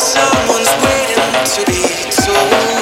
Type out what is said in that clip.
someone's waiting to be told.